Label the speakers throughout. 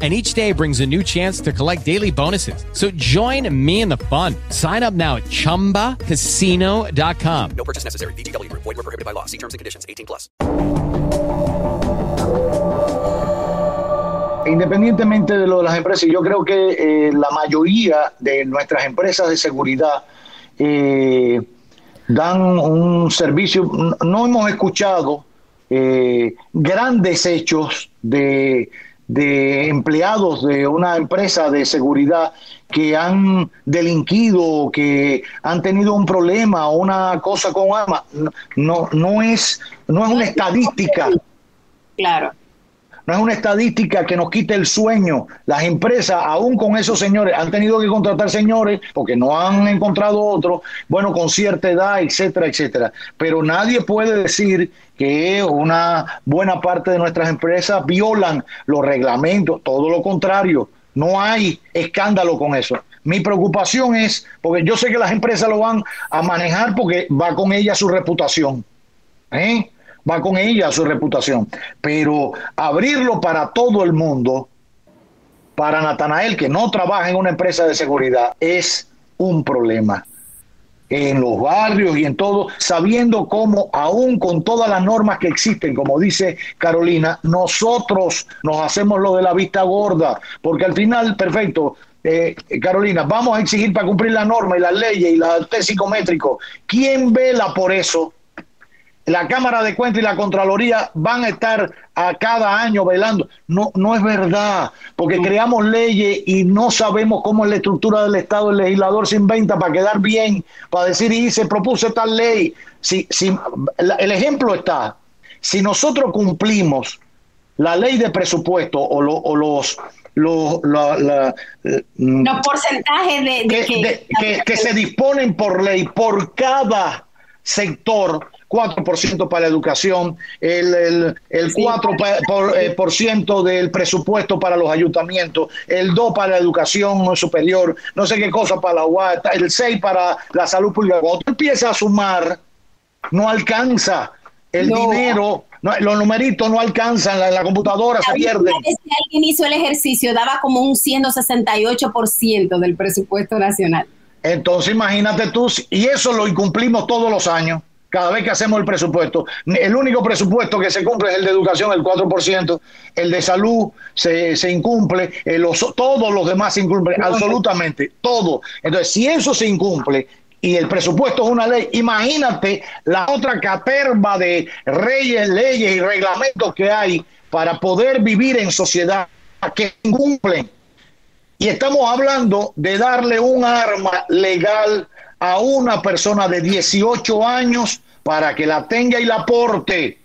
Speaker 1: and each day brings a new chance to collect daily bonuses. So join me in the fun. Sign up now at ChumbaCasino.com.
Speaker 2: No purchase necessary. VGW Group. Void were prohibited by law. See terms and conditions. 18 plus.
Speaker 3: Independientemente de lo de las empresas, yo creo que eh, la mayoría de nuestras empresas de seguridad eh, dan un servicio. No hemos escuchado eh, grandes hechos de de empleados de una empresa de seguridad que han delinquido, que han tenido un problema o una cosa con armas, no, no, es, no es una estadística.
Speaker 4: Claro.
Speaker 3: No es una estadística que nos quite el sueño. Las empresas, aún con esos señores, han tenido que contratar señores porque no han encontrado otros, bueno, con cierta edad, etcétera, etcétera. Pero nadie puede decir que una buena parte de nuestras empresas violan los reglamentos, todo lo contrario, no hay escándalo con eso. Mi preocupación es, porque yo sé que las empresas lo van a manejar porque va con ella su reputación. ¿eh? Va con ella su reputación. Pero abrirlo para todo el mundo, para Natanael, que no trabaja en una empresa de seguridad, es un problema en los barrios y en todo, sabiendo cómo, aún con todas las normas que existen, como dice Carolina, nosotros nos hacemos lo de la vista gorda, porque al final, perfecto, eh, Carolina, vamos a exigir para cumplir la norma y las leyes y la test psicométrico. ¿Quién vela por eso? La Cámara de Cuentas y la Contraloría van a estar a cada año velando. No, no es verdad, porque creamos leyes y no sabemos cómo es la estructura del Estado. El legislador se inventa para quedar bien, para decir, y se propuso tal ley. Si, si, el ejemplo está, si nosotros cumplimos la ley de presupuesto o, los... Los,
Speaker 4: mm, porcentajes
Speaker 3: de, que, que se disponen por ley por cada sector 4% para la educación, el, el, el 4% por, eh, por ciento del presupuesto para los ayuntamientos, el 2% para la educación superior, no sé qué cosa para la UAT, el 6% para la salud pública. Cuando tú empiezas a sumar, no alcanza el dinero. los numeritos no alcanzan, la, la computadora se pierde.
Speaker 4: Si alguien hizo el ejercicio, daba como un 168% del presupuesto nacional.
Speaker 3: Entonces imagínate tú, y eso lo incumplimos todos los años cada vez que hacemos el presupuesto. El único presupuesto que se cumple es el de educación, el 4%, el de salud se, se incumple, eh, los, todos los demás se incumplen, absolutamente, todo. Entonces, si eso se incumple y el presupuesto es una ley, imagínate la otra caterva de reyes, leyes y reglamentos que hay para poder vivir en sociedad que incumplen. Y estamos hablando de darle un arma legal a una persona de 18 años para que la tenga y la porte.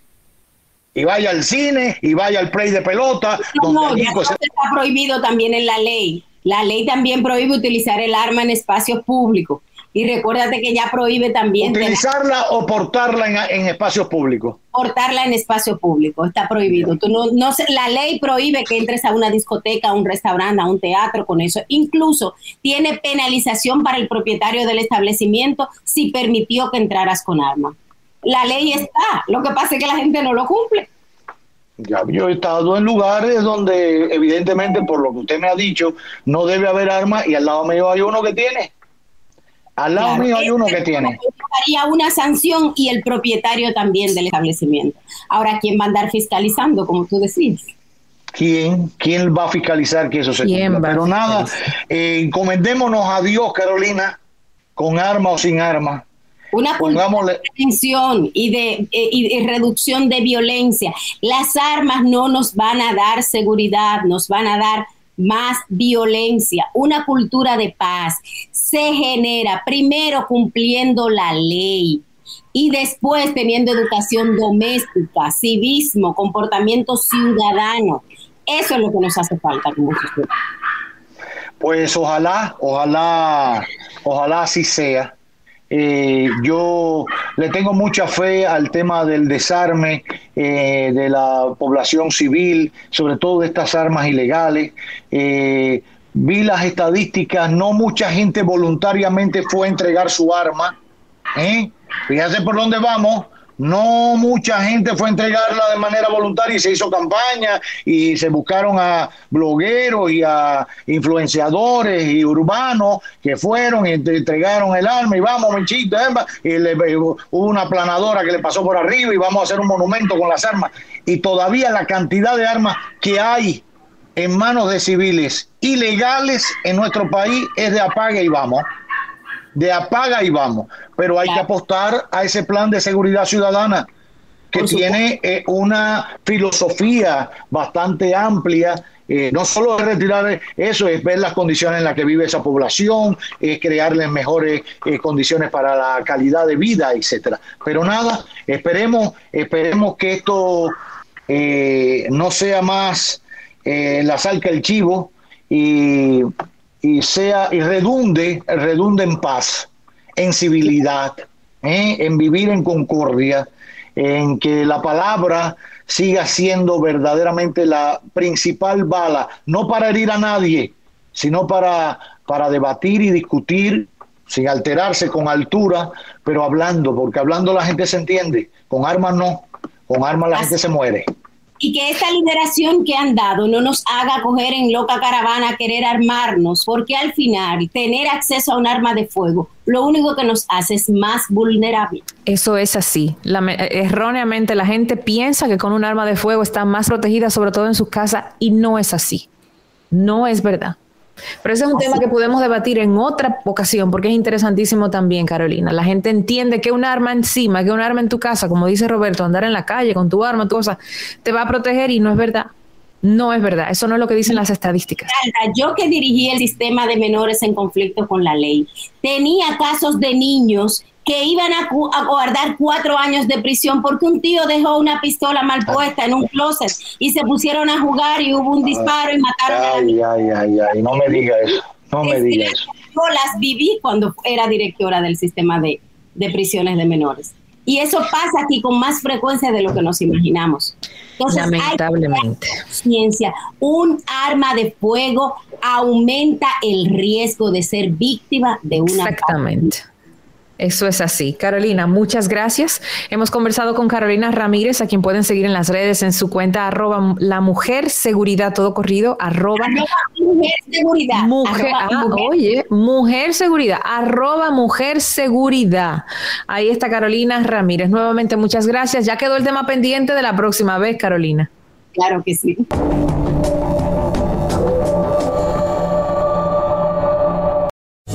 Speaker 3: Y vaya al cine y vaya al play de pelota.
Speaker 4: No, eso está prohibido también en la ley. La ley también prohíbe utilizar el arma en espacios públicos. Y recuérdate que ya prohíbe también...
Speaker 3: Utilizarla o portarla en, espacios públicos.
Speaker 4: Portarla en espacio público, está prohibido. Tú no, no, la ley prohíbe que entres a una discoteca, a un restaurante, a un teatro con eso. Incluso tiene penalización para el propietario del establecimiento si permitió que entraras con arma. La ley está, lo que pasa es que la gente no lo cumple.
Speaker 3: Ya, yo he estado en lugares donde evidentemente, por lo que usted me ha dicho, no debe haber arma y al lado mío hay uno que tiene. Al lado mío hay uno que tiene.
Speaker 4: Haría una sanción y el propietario también del establecimiento. Ahora, ¿quién va a andar fiscalizando, como tú decís?
Speaker 3: ¿Quién? ¿Quién va a fiscalizar que eso se cumpla? Pero nada, eh, encomendémonos a Dios, Carolina, con arma o sin arma.
Speaker 4: Una de prevención y de, eh, y de reducción de violencia. Las armas no nos van a dar seguridad, nos van a dar más violencia, una cultura de paz se genera primero cumpliendo la ley y después teniendo educación doméstica, civismo, comportamiento ciudadano. Eso es lo que nos hace falta como
Speaker 3: Pues ojalá, ojalá, ojalá así sea. Eh, yo le tengo mucha fe al tema del desarme eh, de la población civil, sobre todo de estas armas ilegales. Eh, vi las estadísticas, no mucha gente voluntariamente fue a entregar su arma. ¿eh? Fíjate por dónde vamos. No mucha gente fue a entregarla de manera voluntaria y se hizo campaña y se buscaron a blogueros y a influenciadores y urbanos que fueron y entregaron el arma y vamos, Menchito, y le, hubo una planadora que le pasó por arriba y vamos a hacer un monumento con las armas. Y todavía la cantidad de armas que hay en manos de civiles ilegales en nuestro país es de apaga y vamos de apaga y vamos. Pero hay que apostar a ese plan de seguridad ciudadana que tiene eh, una filosofía bastante amplia. Eh, no solo es retirar eso, es ver las condiciones en las que vive esa población, es crearles mejores eh, condiciones para la calidad de vida, etcétera. Pero nada, esperemos, esperemos que esto no sea más la sal que el chivo y y sea y redunde, redunde en paz, en civilidad, ¿eh? en vivir en concordia, en que la palabra siga siendo verdaderamente la principal bala, no para herir a nadie, sino para, para debatir y discutir sin alterarse con altura, pero hablando, porque hablando la gente se entiende, con armas no, con armas la gente se muere
Speaker 4: y que esta liberación que han dado no nos haga coger en loca caravana a querer armarnos, porque al final tener acceso a un arma de fuego lo único que nos hace es más vulnerable.
Speaker 5: Eso es así. erróneamente la gente piensa que con un arma de fuego está más protegida, sobre todo en sus casas, y no es así. No es verdad. Pero ese es un tema que podemos debatir en otra ocasión porque es interesantísimo también, Carolina. La gente entiende que un arma encima, que un arma en tu casa, como dice Roberto, andar en la calle con tu arma, tu cosa, te va a proteger y no es verdad. No es verdad, eso no es lo que dicen las estadísticas.
Speaker 4: Yo que dirigí el sistema de menores en conflicto con la ley, tenía casos de niños que iban a, guardar cuatro años de prisión porque un tío dejó una pistola mal puesta en un closet y se pusieron a jugar y hubo un disparo y mataron a
Speaker 3: la Ay, ay, ay, no me diga eso, no me diga eso.
Speaker 4: Yo las viví cuando era directora del sistema de, de prisiones de menores. Y eso pasa aquí con más frecuencia de lo que nos imaginamos.
Speaker 5: Lamentablemente.
Speaker 4: ciencia, un arma de fuego aumenta el riesgo de ser víctima de una.
Speaker 5: Exactamente. Eso es así. Carolina, muchas gracias. Hemos conversado con Carolina Ramírez, a quien pueden seguir en las redes en su cuenta arroba la mujer seguridad, todo corrido, arroba,
Speaker 4: mujer seguridad.
Speaker 5: Mujer, ah, oye, mujer seguridad, arroba mujer seguridad. Ahí está Carolina Ramírez. Nuevamente, muchas gracias. Ya quedó el tema pendiente de la próxima vez, Carolina.
Speaker 4: Claro que sí.